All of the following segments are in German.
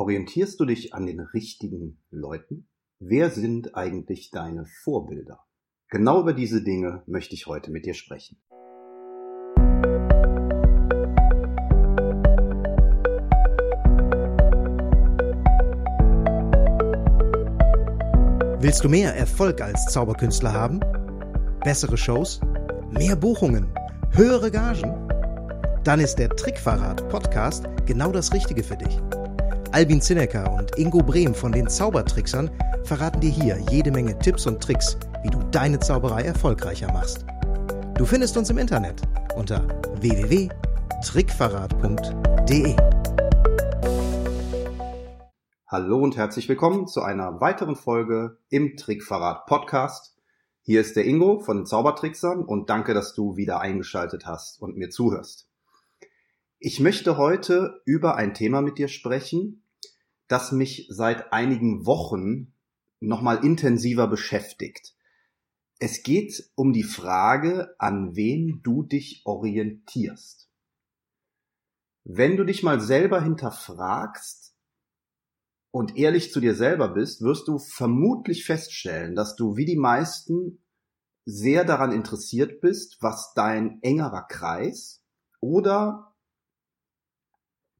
Orientierst du dich an den richtigen Leuten? Wer sind eigentlich deine Vorbilder? Genau über diese Dinge möchte ich heute mit dir sprechen. Willst du mehr Erfolg als Zauberkünstler haben? Bessere Shows? Mehr Buchungen? Höhere Gagen? Dann ist der Trickverrat Podcast genau das Richtige für dich. Albin Zinecker und Ingo Brehm von den Zaubertricksern verraten dir hier jede Menge Tipps und Tricks, wie du deine Zauberei erfolgreicher machst. Du findest uns im Internet unter www.trickverrat.de. Hallo und herzlich willkommen zu einer weiteren Folge im Trickverrat Podcast. Hier ist der Ingo von den Zaubertricksern und danke, dass du wieder eingeschaltet hast und mir zuhörst. Ich möchte heute über ein Thema mit dir sprechen, das mich seit einigen Wochen nochmal intensiver beschäftigt. Es geht um die Frage, an wen du dich orientierst. Wenn du dich mal selber hinterfragst und ehrlich zu dir selber bist, wirst du vermutlich feststellen, dass du wie die meisten sehr daran interessiert bist, was dein engerer Kreis oder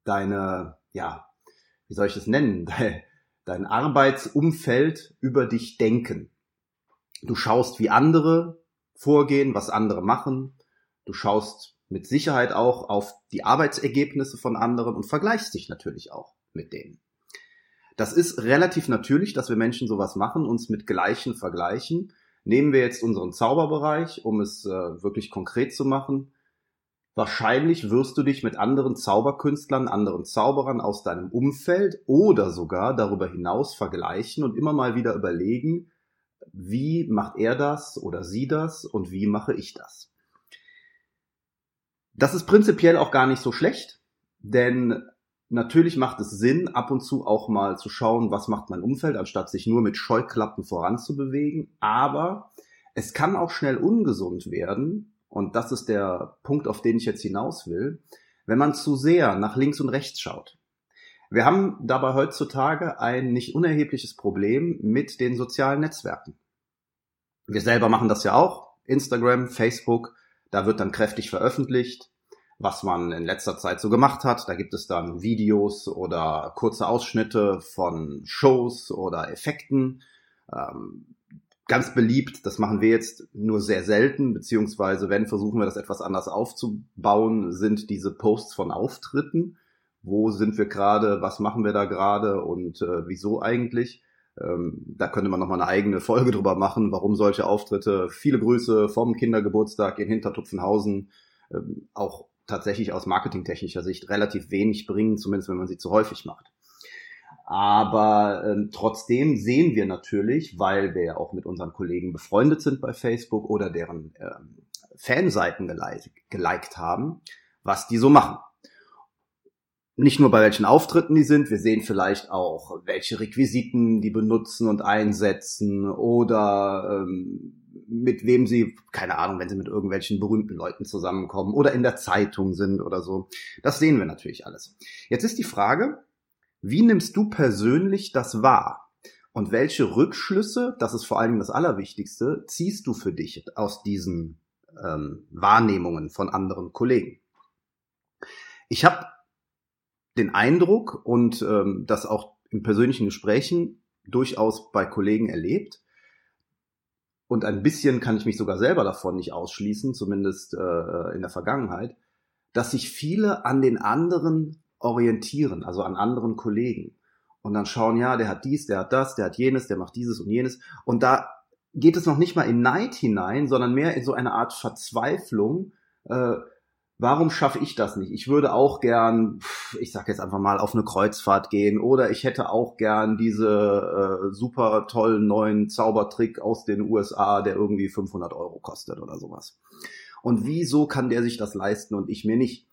deine, ja, wie soll ich das nennen, dein Arbeitsumfeld über dich denken. Du schaust, wie andere vorgehen, was andere machen. Du schaust mit Sicherheit auch auf die Arbeitsergebnisse von anderen und vergleichst dich natürlich auch mit denen. Das ist relativ natürlich, dass wir Menschen sowas machen, uns mit Gleichen vergleichen. Nehmen wir jetzt unseren Zauberbereich, um es äh, wirklich konkret zu machen. Wahrscheinlich wirst du dich mit anderen Zauberkünstlern, anderen Zauberern aus deinem Umfeld oder sogar darüber hinaus vergleichen und immer mal wieder überlegen, wie macht er das oder sie das und wie mache ich das. Das ist prinzipiell auch gar nicht so schlecht, denn natürlich macht es Sinn, ab und zu auch mal zu schauen, was macht mein Umfeld, anstatt sich nur mit Scheuklappen voranzubewegen. Aber es kann auch schnell ungesund werden, und das ist der Punkt, auf den ich jetzt hinaus will, wenn man zu sehr nach links und rechts schaut. Wir haben dabei heutzutage ein nicht unerhebliches Problem mit den sozialen Netzwerken. Wir selber machen das ja auch. Instagram, Facebook, da wird dann kräftig veröffentlicht, was man in letzter Zeit so gemacht hat. Da gibt es dann Videos oder kurze Ausschnitte von Shows oder Effekten. Ähm, ganz beliebt. Das machen wir jetzt nur sehr selten, beziehungsweise wenn versuchen wir das etwas anders aufzubauen, sind diese Posts von Auftritten. Wo sind wir gerade? Was machen wir da gerade? Und äh, wieso eigentlich? Ähm, da könnte man nochmal eine eigene Folge drüber machen, warum solche Auftritte, viele Grüße vom Kindergeburtstag in Hintertupfenhausen, ähm, auch tatsächlich aus marketingtechnischer Sicht relativ wenig bringen, zumindest wenn man sie zu häufig macht. Aber ähm, trotzdem sehen wir natürlich, weil wir ja auch mit unseren Kollegen befreundet sind bei Facebook oder deren ähm, Fanseiten geliked, geliked haben, was die so machen. Nicht nur bei welchen Auftritten die sind, wir sehen vielleicht auch, welche Requisiten die benutzen und einsetzen oder ähm, mit wem sie, keine Ahnung, wenn sie mit irgendwelchen berühmten Leuten zusammenkommen oder in der Zeitung sind oder so. Das sehen wir natürlich alles. Jetzt ist die Frage, wie nimmst du persönlich das wahr? Und welche Rückschlüsse, das ist vor Dingen das Allerwichtigste, ziehst du für dich aus diesen ähm, Wahrnehmungen von anderen Kollegen? Ich habe den Eindruck und ähm, das auch in persönlichen Gesprächen durchaus bei Kollegen erlebt. Und ein bisschen kann ich mich sogar selber davon nicht ausschließen, zumindest äh, in der Vergangenheit, dass sich viele an den anderen orientieren, also an anderen Kollegen. Und dann schauen, ja, der hat dies, der hat das, der hat jenes, der macht dieses und jenes. Und da geht es noch nicht mal in Neid hinein, sondern mehr in so eine Art Verzweiflung. Äh, warum schaffe ich das nicht? Ich würde auch gern, ich sag jetzt einfach mal, auf eine Kreuzfahrt gehen oder ich hätte auch gern diese äh, super tollen neuen Zaubertrick aus den USA, der irgendwie 500 Euro kostet oder sowas. Und wieso kann der sich das leisten und ich mir nicht?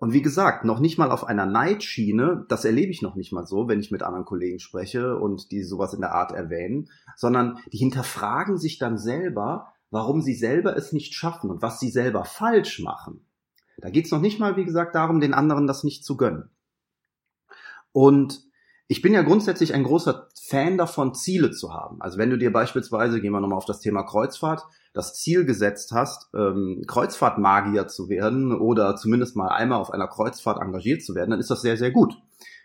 Und wie gesagt, noch nicht mal auf einer Neidschiene, das erlebe ich noch nicht mal so, wenn ich mit anderen Kollegen spreche und die sowas in der Art erwähnen, sondern die hinterfragen sich dann selber, warum sie selber es nicht schaffen und was sie selber falsch machen. Da geht es noch nicht mal, wie gesagt, darum, den anderen das nicht zu gönnen. Und ich bin ja grundsätzlich ein großer Fan davon, Ziele zu haben. Also wenn du dir beispielsweise, gehen wir nochmal auf das Thema Kreuzfahrt, das Ziel gesetzt hast, ähm, Kreuzfahrtmagier zu werden oder zumindest mal einmal auf einer Kreuzfahrt engagiert zu werden, dann ist das sehr, sehr gut.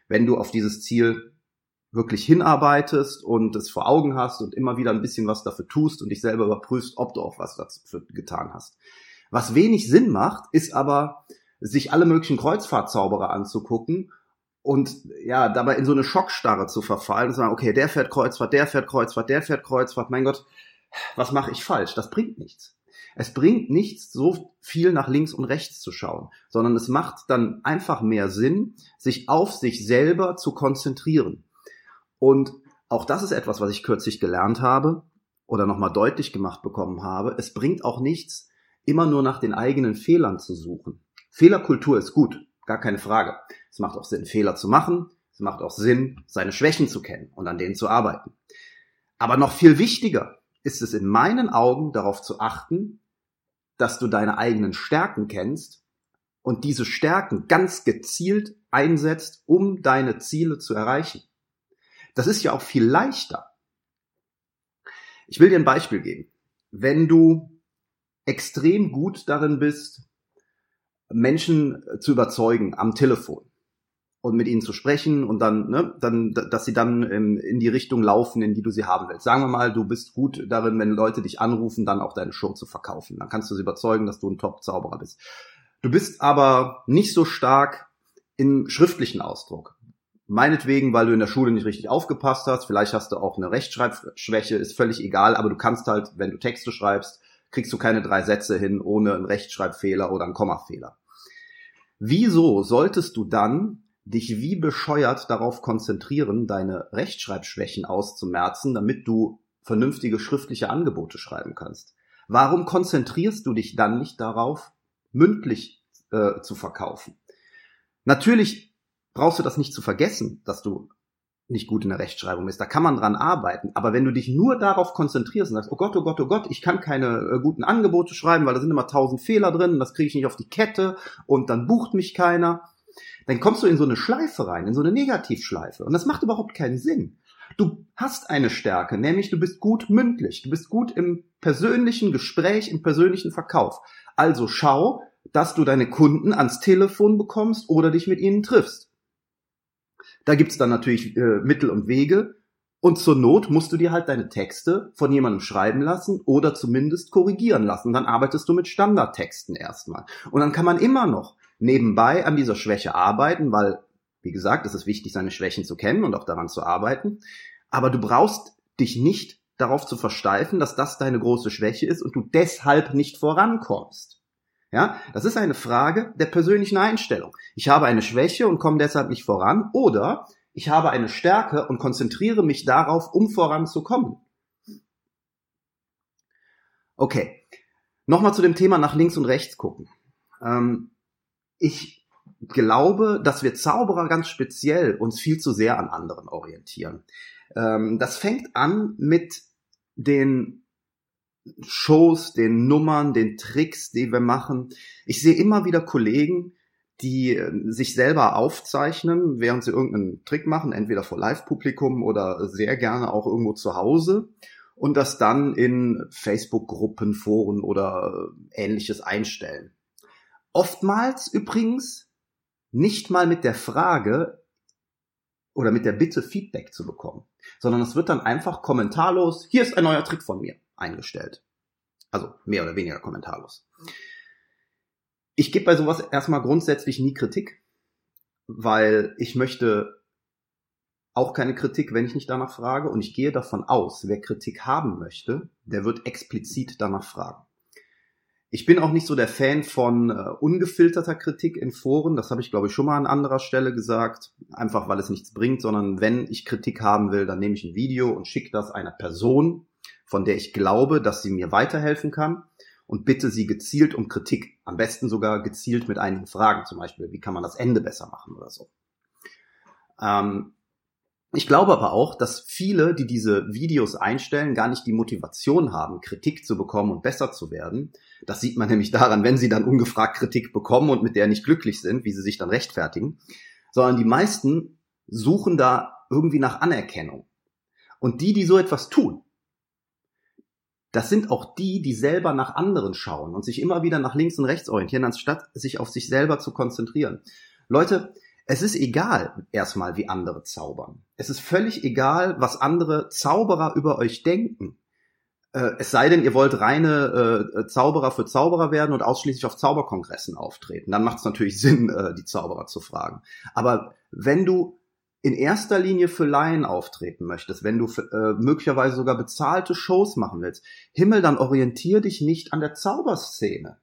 Wenn du auf dieses Ziel wirklich hinarbeitest und es vor Augen hast und immer wieder ein bisschen was dafür tust und dich selber überprüfst, ob du auch was dafür getan hast. Was wenig Sinn macht, ist aber, sich alle möglichen Kreuzfahrtzauberer anzugucken und ja, dabei in so eine Schockstarre zu verfallen und sagen, okay, der fährt Kreuzfahrt, der fährt Kreuzfahrt, der fährt Kreuzfahrt, mein Gott, was mache ich falsch? Das bringt nichts. Es bringt nichts, so viel nach links und rechts zu schauen, sondern es macht dann einfach mehr Sinn, sich auf sich selber zu konzentrieren. Und auch das ist etwas, was ich kürzlich gelernt habe oder nochmal deutlich gemacht bekommen habe. Es bringt auch nichts, immer nur nach den eigenen Fehlern zu suchen. Fehlerkultur ist gut, gar keine Frage. Es macht auch Sinn, Fehler zu machen. Es macht auch Sinn, seine Schwächen zu kennen und an denen zu arbeiten. Aber noch viel wichtiger ist es in meinen Augen darauf zu achten, dass du deine eigenen Stärken kennst und diese Stärken ganz gezielt einsetzt, um deine Ziele zu erreichen. Das ist ja auch viel leichter. Ich will dir ein Beispiel geben. Wenn du extrem gut darin bist, Menschen zu überzeugen am Telefon und mit ihnen zu sprechen und dann, ne, dann, dass sie dann in, in die Richtung laufen, in die du sie haben willst. Sagen wir mal, du bist gut darin, wenn Leute dich anrufen, dann auch deine Show zu verkaufen. Dann kannst du sie überzeugen, dass du ein Top-Zauberer bist. Du bist aber nicht so stark im schriftlichen Ausdruck. Meinetwegen, weil du in der Schule nicht richtig aufgepasst hast, vielleicht hast du auch eine Rechtschreibschwäche, ist völlig egal, aber du kannst halt, wenn du Texte schreibst, kriegst du keine drei Sätze hin ohne einen Rechtschreibfehler oder einen Kommafehler. Wieso solltest du dann dich wie bescheuert darauf konzentrieren, deine Rechtschreibschwächen auszumerzen, damit du vernünftige schriftliche Angebote schreiben kannst? Warum konzentrierst du dich dann nicht darauf, mündlich äh, zu verkaufen? Natürlich brauchst du das nicht zu vergessen, dass du nicht gut in der Rechtschreibung ist. Da kann man dran arbeiten. Aber wenn du dich nur darauf konzentrierst und sagst, oh Gott, oh Gott, oh Gott, ich kann keine äh, guten Angebote schreiben, weil da sind immer tausend Fehler drin, das kriege ich nicht auf die Kette und dann bucht mich keiner, dann kommst du in so eine Schleife rein, in so eine Negativschleife. Und das macht überhaupt keinen Sinn. Du hast eine Stärke, nämlich du bist gut mündlich, du bist gut im persönlichen Gespräch, im persönlichen Verkauf. Also schau, dass du deine Kunden ans Telefon bekommst oder dich mit ihnen triffst. Da gibt's dann natürlich äh, Mittel und Wege. Und zur Not musst du dir halt deine Texte von jemandem schreiben lassen oder zumindest korrigieren lassen. Dann arbeitest du mit Standardtexten erstmal. Und dann kann man immer noch nebenbei an dieser Schwäche arbeiten, weil, wie gesagt, es ist wichtig, seine Schwächen zu kennen und auch daran zu arbeiten. Aber du brauchst dich nicht darauf zu versteifen, dass das deine große Schwäche ist und du deshalb nicht vorankommst. Ja, das ist eine Frage der persönlichen Einstellung. Ich habe eine Schwäche und komme deshalb nicht voran oder ich habe eine Stärke und konzentriere mich darauf, um voranzukommen. Okay, nochmal zu dem Thema nach links und rechts gucken. Ähm, ich glaube, dass wir Zauberer ganz speziell uns viel zu sehr an anderen orientieren. Ähm, das fängt an mit den Shows, den Nummern, den Tricks, die wir machen. Ich sehe immer wieder Kollegen, die äh, sich selber aufzeichnen, während sie irgendeinen Trick machen, entweder vor Live-Publikum oder sehr gerne auch irgendwo zu Hause und das dann in Facebook-Gruppen, Foren oder äh, ähnliches einstellen. Oftmals übrigens nicht mal mit der Frage oder mit der Bitte Feedback zu bekommen, sondern es wird dann einfach kommentarlos, hier ist ein neuer Trick von mir eingestellt. Also mehr oder weniger kommentarlos. Ich gebe bei sowas erstmal grundsätzlich nie Kritik, weil ich möchte auch keine Kritik, wenn ich nicht danach frage. Und ich gehe davon aus, wer Kritik haben möchte, der wird explizit danach fragen. Ich bin auch nicht so der Fan von äh, ungefilterter Kritik in Foren. Das habe ich, glaube ich, schon mal an anderer Stelle gesagt. Einfach weil es nichts bringt, sondern wenn ich Kritik haben will, dann nehme ich ein Video und schicke das einer Person, von der ich glaube, dass sie mir weiterhelfen kann und bitte sie gezielt um Kritik. Am besten sogar gezielt mit einigen Fragen, zum Beispiel, wie kann man das Ende besser machen oder so. Ähm, ich glaube aber auch, dass viele, die diese Videos einstellen, gar nicht die Motivation haben, Kritik zu bekommen und besser zu werden. Das sieht man nämlich daran, wenn sie dann ungefragt Kritik bekommen und mit der nicht glücklich sind, wie sie sich dann rechtfertigen, sondern die meisten suchen da irgendwie nach Anerkennung. Und die, die so etwas tun, das sind auch die, die selber nach anderen schauen und sich immer wieder nach links und rechts orientieren, anstatt sich auf sich selber zu konzentrieren. Leute, es ist egal erstmal, wie andere zaubern. Es ist völlig egal, was andere Zauberer über euch denken. Äh, es sei denn, ihr wollt reine äh, Zauberer für Zauberer werden und ausschließlich auf Zauberkongressen auftreten. Dann macht es natürlich Sinn, äh, die Zauberer zu fragen. Aber wenn du in erster Linie für Laien auftreten möchtest, wenn du äh, möglicherweise sogar bezahlte Shows machen willst, Himmel, dann orientier dich nicht an der Zauberszene.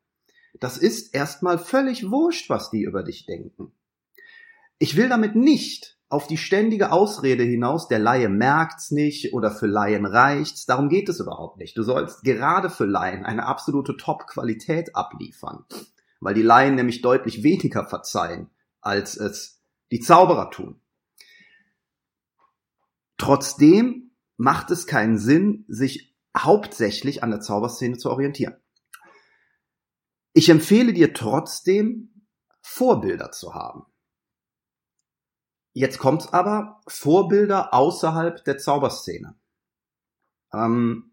Das ist erstmal völlig wurscht, was die über dich denken. Ich will damit nicht auf die ständige Ausrede hinaus, der Laie merkt's nicht oder für Laien reicht's. Darum geht es überhaupt nicht. Du sollst gerade für Laien eine absolute Top-Qualität abliefern, weil die Laien nämlich deutlich weniger verzeihen, als es die Zauberer tun. Trotzdem macht es keinen Sinn, sich hauptsächlich an der Zauberszene zu orientieren. Ich empfehle dir trotzdem, Vorbilder zu haben. Jetzt kommt's aber, Vorbilder außerhalb der Zauberszene. Ähm,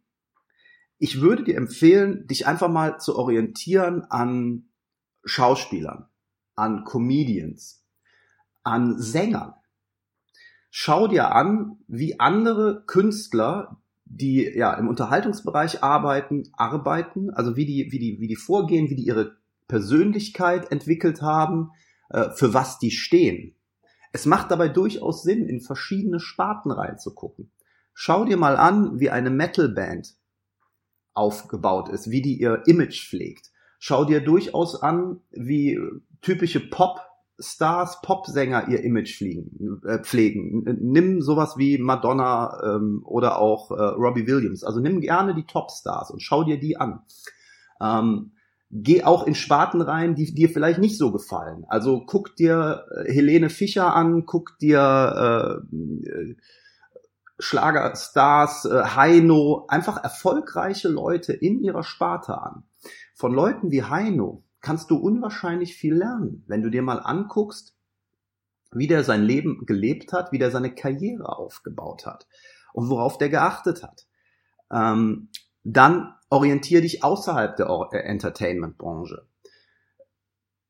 ich würde dir empfehlen, dich einfach mal zu orientieren an Schauspielern, an Comedians, an Sängern schau dir an, wie andere Künstler, die ja im Unterhaltungsbereich arbeiten, arbeiten, also wie die, wie die, wie die vorgehen, wie die ihre Persönlichkeit entwickelt haben, äh, für was die stehen. Es macht dabei durchaus Sinn, in verschiedene Sparten reinzugucken. Schau dir mal an, wie eine Metalband aufgebaut ist, wie die ihr Image pflegt. Schau dir durchaus an, wie typische Pop Stars, Popsänger ihr Image fliegen, äh, pflegen. Nimm sowas wie Madonna ähm, oder auch äh, Robbie Williams. Also nimm gerne die Topstars und schau dir die an. Ähm, geh auch in Sparten rein, die dir vielleicht nicht so gefallen. Also guck dir äh, Helene Fischer an, guck dir äh, äh Schlagerstars, äh, Heino, einfach erfolgreiche Leute in ihrer Sparte an. Von Leuten wie Heino, kannst du unwahrscheinlich viel lernen, wenn du dir mal anguckst, wie der sein Leben gelebt hat, wie der seine Karriere aufgebaut hat und worauf der geachtet hat. Ähm, dann orientier dich außerhalb der äh, Entertainment-Branche.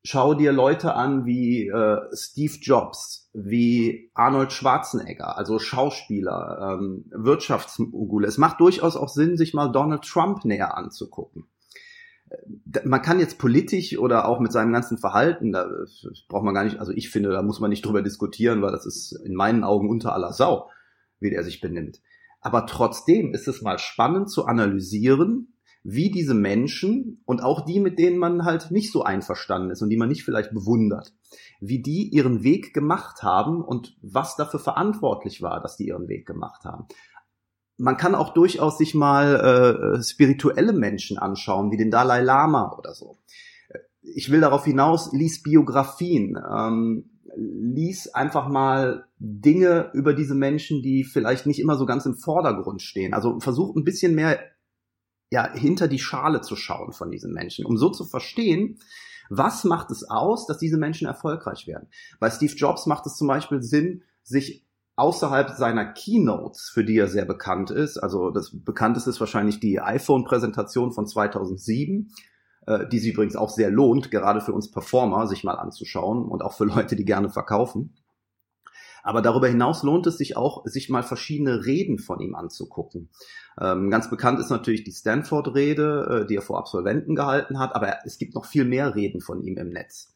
Schau dir Leute an wie äh, Steve Jobs, wie Arnold Schwarzenegger, also Schauspieler, ähm, Wirtschaftsmogule. Es macht durchaus auch Sinn, sich mal Donald Trump näher anzugucken man kann jetzt politisch oder auch mit seinem ganzen Verhalten, da braucht man gar nicht, also ich finde, da muss man nicht drüber diskutieren, weil das ist in meinen Augen unter aller Sau, wie der sich benimmt. Aber trotzdem ist es mal spannend zu analysieren, wie diese Menschen und auch die, mit denen man halt nicht so einverstanden ist und die man nicht vielleicht bewundert, wie die ihren Weg gemacht haben und was dafür verantwortlich war, dass die ihren Weg gemacht haben man kann auch durchaus sich mal äh, spirituelle Menschen anschauen, wie den Dalai Lama oder so. Ich will darauf hinaus, lies Biografien, ähm, lies einfach mal Dinge über diese Menschen, die vielleicht nicht immer so ganz im Vordergrund stehen. Also versuch ein bisschen mehr ja, hinter die Schale zu schauen von diesen Menschen, um so zu verstehen, was macht es aus, dass diese Menschen erfolgreich werden. Bei Steve Jobs macht es zum Beispiel Sinn, sich außerhalb seiner Keynotes, für die er sehr bekannt ist, also das bekannteste ist wahrscheinlich die iPhone-Präsentation von 2007, äh, die sich übrigens auch sehr lohnt, gerade für uns Performer, sich mal anzuschauen und auch für Leute, die gerne verkaufen. Aber darüber hinaus lohnt es sich auch, sich mal verschiedene Reden von ihm anzugucken. Ähm, ganz bekannt ist natürlich die Stanford-Rede, äh, die er vor Absolventen gehalten hat, aber es gibt noch viel mehr Reden von ihm im Netz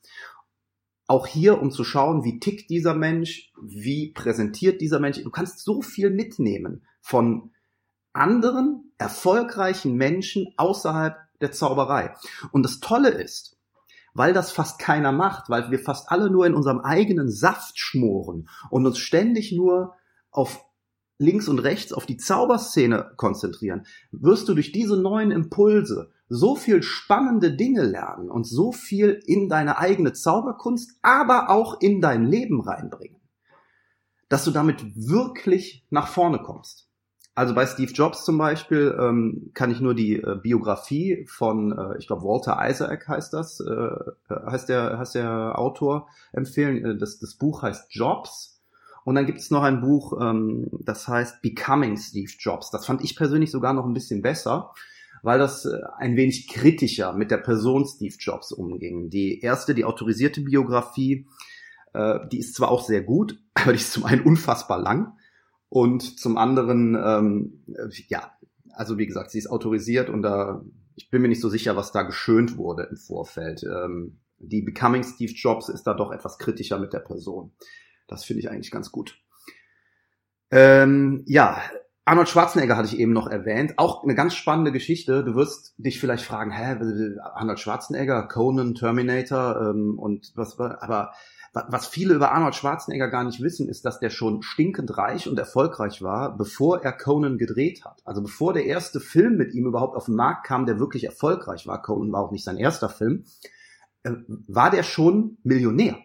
auch hier, um zu schauen, wie tickt dieser Mensch, wie präsentiert dieser Mensch. Du kannst so viel mitnehmen von anderen erfolgreichen Menschen außerhalb der Zauberei. Und das Tolle ist, weil das fast keiner macht, weil wir fast alle nur in unserem eigenen Saft schmoren und uns ständig nur auf links und rechts auf die Zauberszene konzentrieren, wirst du durch diese neuen Impulse so viel spannende Dinge lernen und so viel in deine eigene Zauberkunst, aber auch in dein Leben reinbringen, dass du damit wirklich nach vorne kommst. Also bei Steve Jobs zum Beispiel ähm, kann ich nur die äh, Biografie von, äh, ich glaube Walter Isaac heißt das, äh, heißt der heißt der Autor empfehlen. Äh, das, das Buch heißt Jobs Und dann gibt es noch ein Buch, ähm, das heißt Becoming Steve Jobs. Das fand ich persönlich sogar noch ein bisschen besser, weil das äh, ein wenig kritischer mit der Person Steve Jobs umging. Die erste, die autorisierte Biografie, äh, die ist zwar auch sehr gut, aber die ist zum einen unfassbar lang und zum anderen, ähm, äh, ja, also wie gesagt, sie ist autorisiert und da, ich bin mir nicht so sicher, was da geschönt wurde im Vorfeld. Ähm, die Becoming Steve Jobs ist da doch etwas kritischer mit der Person. Das finde ich eigentlich ganz gut. Ähm, ja, Arnold Schwarzenegger hatte ich eben noch erwähnt. Auch eine ganz spannende Geschichte. Du wirst dich vielleicht fragen, hä, Arnold Schwarzenegger, Conan, Terminator ähm, und was war, aber was viele über Arnold Schwarzenegger gar nicht wissen, ist, dass der schon stinkend reich und erfolgreich war, bevor er Conan gedreht hat. Also bevor der erste Film mit ihm überhaupt auf den Markt kam, der wirklich erfolgreich war, Conan war auch nicht sein erster Film, äh, war der schon Millionär.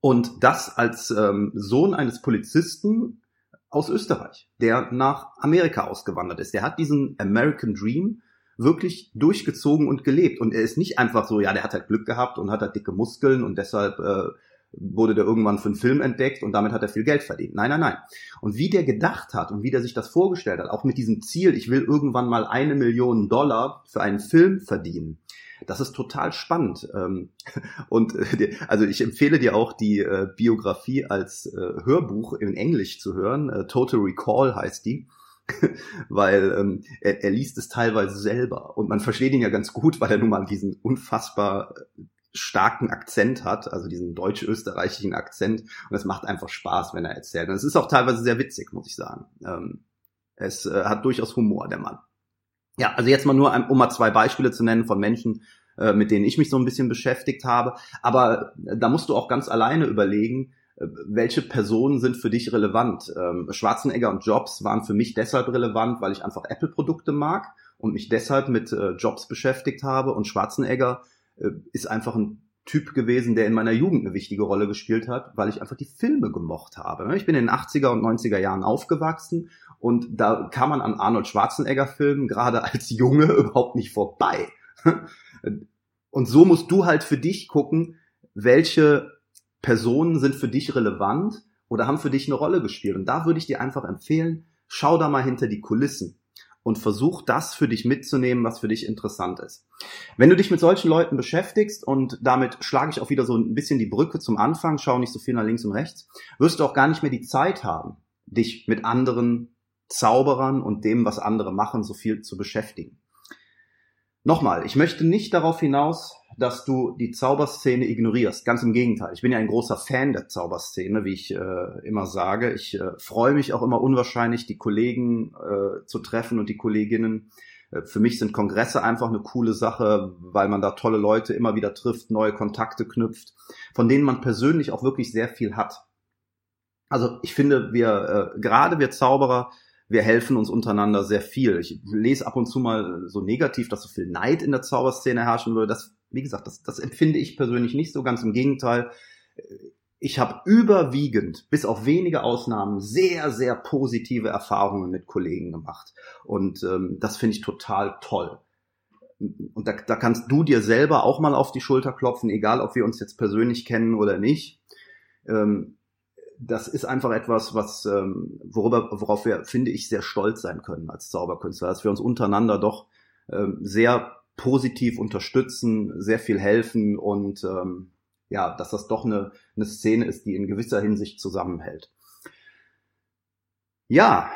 Und das als ähm, Sohn eines Polizisten aus Österreich, der nach Amerika ausgewandert ist. Der hat diesen American Dream wirklich durchgezogen und gelebt. Und er ist nicht einfach so, ja, der hat halt Glück gehabt und hat halt dicke Muskeln und deshalb äh, wurde der irgendwann für einen Film entdeckt und damit hat er viel Geld verdient. Nein, nein, nein. Und wie der gedacht hat und wie der sich das vorgestellt hat, auch mit diesem Ziel, ich will irgendwann mal eine Million Dollar für einen Film verdienen, das ist total spannend. Ähm, und äh, also ich empfehle dir auch die äh, Biografie als äh, Hörbuch in Englisch zu hören. Total Recall heißt die. weil ähm, er, er liest es teilweise selber und man versteht ihn ja ganz gut, weil er nun mal diesen unfassbar starken Akzent hat, also diesen deutsch-österreichischen Akzent und es macht einfach Spaß, wenn er erzählt. Und es ist auch teilweise sehr witzig, muss ich sagen. Ähm, es äh, hat durchaus Humor, der Mann. Ja, also jetzt mal nur, um mal zwei Beispiele zu nennen von Menschen, äh, mit denen ich mich so ein bisschen beschäftigt habe. Aber äh, da musst du auch ganz alleine überlegen, äh, welche Personen sind für dich relevant? Ähm, Schwarzenegger und Jobs waren für mich deshalb relevant, weil ich einfach Apple-Produkte mag und mich deshalb mit äh, Jobs beschäftigt habe. Und Schwarzenegger äh, ist einfach ein Typ gewesen, der in meiner Jugend eine wichtige Rolle gespielt hat, weil ich einfach die Filme gemocht habe. Ich bin in den 80er und 90er Jahren aufgewachsen und da kam man an Arnold Schwarzenegger Filmen gerade als Junge überhaupt nicht vorbei. Und so musst du halt für dich gucken, welche Personen sind für dich relevant oder haben für dich eine Rolle gespielt. Und da würde ich dir einfach empfehlen, schau da mal hinter die Kulissen und versuch das für dich mitzunehmen, was für dich interessant ist. Wenn du dich mit solchen Leuten beschäftigst und damit schlage ich auch wieder so ein bisschen die Brücke zum Anfang, schau nicht so viel nach links und rechts, wirst du auch gar nicht mehr die Zeit haben, dich mit anderen Zauberern und dem, was andere machen, so viel zu beschäftigen. Nochmal, ich möchte nicht darauf hinaus, dass du die Zauberszene ignorierst. Ganz im Gegenteil. Ich bin ja ein großer Fan der Zauberszene, wie ich äh, immer sage. Ich äh, freue mich auch immer unwahrscheinlich, die Kollegen äh, zu treffen und die Kolleginnen. Äh, für mich sind Kongresse einfach eine coole Sache, weil man da tolle Leute immer wieder trifft, neue Kontakte knüpft, von denen man persönlich auch wirklich sehr viel hat. Also ich finde, wir, äh, gerade wir Zauberer, wir helfen uns untereinander sehr viel. Ich lese ab und zu mal so negativ, dass so viel Neid in der Zauberszene herrschen würde. Das, wie gesagt, das, das empfinde ich persönlich nicht so. Ganz im Gegenteil. Ich habe überwiegend, bis auf wenige Ausnahmen, sehr, sehr positive Erfahrungen mit Kollegen gemacht. Und ähm, das finde ich total toll. Und da, da kannst du dir selber auch mal auf die Schulter klopfen, egal ob wir uns jetzt persönlich kennen oder nicht. Ähm, das ist einfach etwas, was ähm, worüber, worauf wir, finde ich, sehr stolz sein können als Zauberkünstler, dass wir uns untereinander doch ähm, sehr positiv unterstützen, sehr viel helfen und ähm, ja, dass das doch eine, eine Szene ist, die in gewisser Hinsicht zusammenhält. Ja,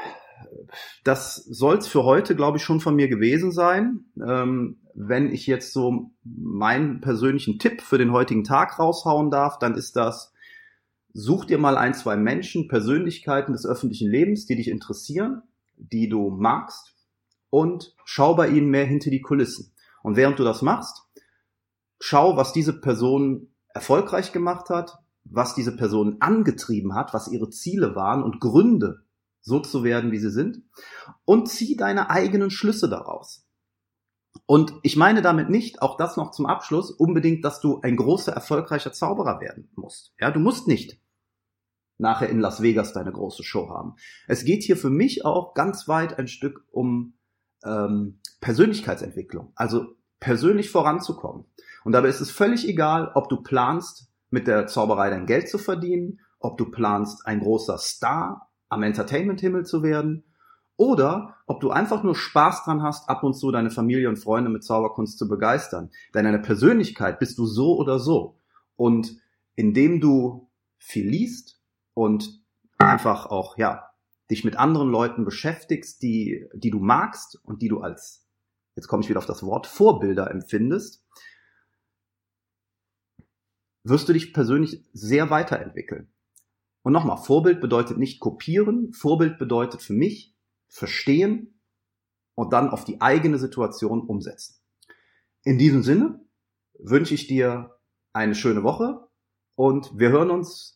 das soll's für heute, glaube ich, schon von mir gewesen sein. Ähm, wenn ich jetzt so meinen persönlichen Tipp für den heutigen Tag raushauen darf, dann ist das, Such dir mal ein, zwei Menschen, Persönlichkeiten des öffentlichen Lebens, die dich interessieren, die du magst und schau bei ihnen mehr hinter die Kulissen. Und während du das machst, schau, was diese Person erfolgreich gemacht hat, was diese Person angetrieben hat, was ihre Ziele waren und Gründe, so zu werden, wie sie sind, und zieh deine eigenen Schlüsse daraus. Und ich meine damit nicht, auch das noch zum Abschluss, unbedingt, dass du ein großer, erfolgreicher Zauberer werden musst. Ja, du musst nicht nachher in Las Vegas deine große Show haben. Es geht hier für mich auch ganz weit ein Stück um ähm, Persönlichkeitsentwicklung, also persönlich voranzukommen. Und dabei ist es völlig egal, ob du planst, mit der Zauberei dein Geld zu verdienen, ob du planst, ein großer Star am Entertainment-Himmel zu werden oder ob du einfach nur Spaß dran hast, ab und zu deine Familie und Freunde mit Zauberkunst zu begeistern. Denn eine Persönlichkeit bist du so oder so. Und indem du viel liest und einfach auch, ja, dich mit anderen Leuten beschäftigst, die, die du magst und die du als, jetzt komme ich wieder auf das Wort, Vorbilder empfindest, wirst du dich persönlich sehr weiterentwickeln. Und nochmal, Vorbild bedeutet nicht kopieren, Vorbild bedeutet für mich verstehen und dann auf die eigene Situation umsetzen. In diesem Sinne wünsche ich dir eine schöne Woche und wir hören uns